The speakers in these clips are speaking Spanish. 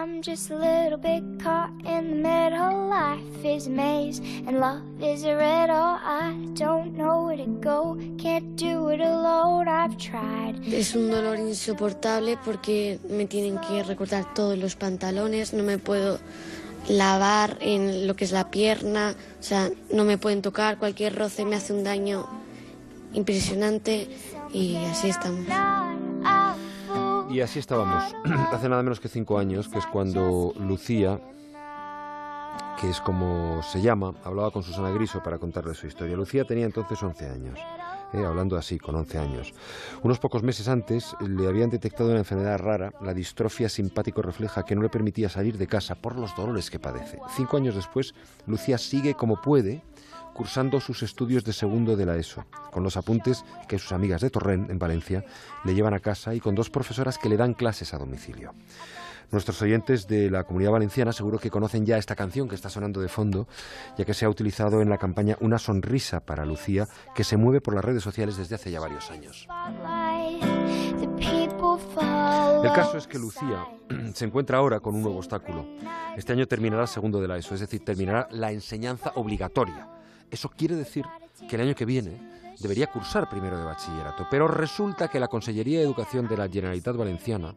I'm just a little bit caught in the middle. Life is a maze and love is a riddle. I don't know where to go, can't do it alone. I've tried. Es un dolor insoportable porque me tienen que recortar todos los pantalones, no me puedo lavar en lo que es la pierna, o sea, no me pueden tocar, cualquier roce me hace un daño impresionante y así estamos. Y así estábamos, hace nada menos que cinco años, que es cuando Lucía, que es como se llama, hablaba con Susana Griso para contarle su historia. Lucía tenía entonces 11 años. eh, hablando así, con 11 años. Unos pocos meses antes le habían detectado una enfermedad rara, la distrofia simpático refleja, que no le permitía salir de casa por los dolores que padece. Cinco años después, Lucía sigue como puede, cursando sus estudios de segundo de la ESO, con los apuntes que sus amigas de Torrent, en Valencia, le llevan a casa y con dos profesoras que le dan clases a domicilio. Nuestros oyentes de la comunidad valenciana seguro que conocen ya esta canción que está sonando de fondo, ya que se ha utilizado en la campaña Una sonrisa para Lucía, que se mueve por las redes sociales desde hace ya varios años. El caso es que Lucía se encuentra ahora con un nuevo obstáculo. Este año terminará segundo de la ESO, es decir, terminará la enseñanza obligatoria. Eso quiere decir que el año que viene debería cursar primero de bachillerato, pero resulta que la Consellería de Educación de la Generalitat Valenciana,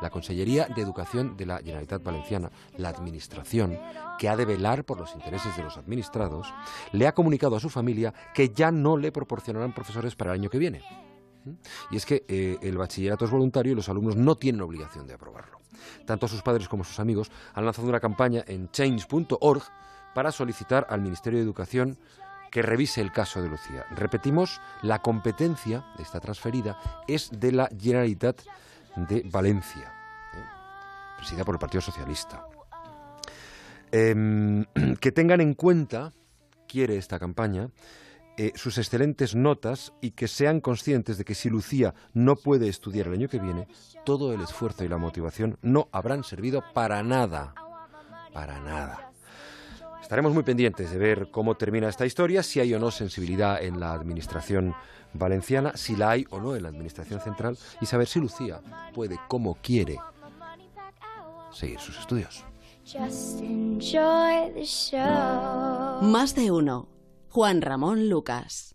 la Consellería de Educación de la Generalitat Valenciana, la Administración, que ha de velar por los intereses de los administrados, le ha comunicado a su familia que ya no le proporcionarán profesores para el año que viene. Y es que eh, el bachillerato es voluntario y los alumnos no tienen obligación de aprobarlo. Tanto sus padres como sus amigos han lanzado una campaña en change.org para solicitar al Ministerio de Educación que revise el caso de Lucía. Repetimos, la competencia de esta transferida es de la Generalitat de Valencia, ¿eh? presidida por el Partido Socialista. Em, que tengan en cuenta, quiere esta campaña, eh, sus excelentes notas y que sean conscientes de que si Lucía no puede estudiar el año que viene, todo el esfuerzo y la motivación no habrán servido para nada. Para nada. Estaremos muy pendientes de ver cómo termina esta historia, si hay o no sensibilidad en la administración valenciana, si la hay o no en la administración central y saber si Lucía puede, como quiere, seguir sus estudios. Just enjoy the show. Más de uno. Juan Ramón Lucas.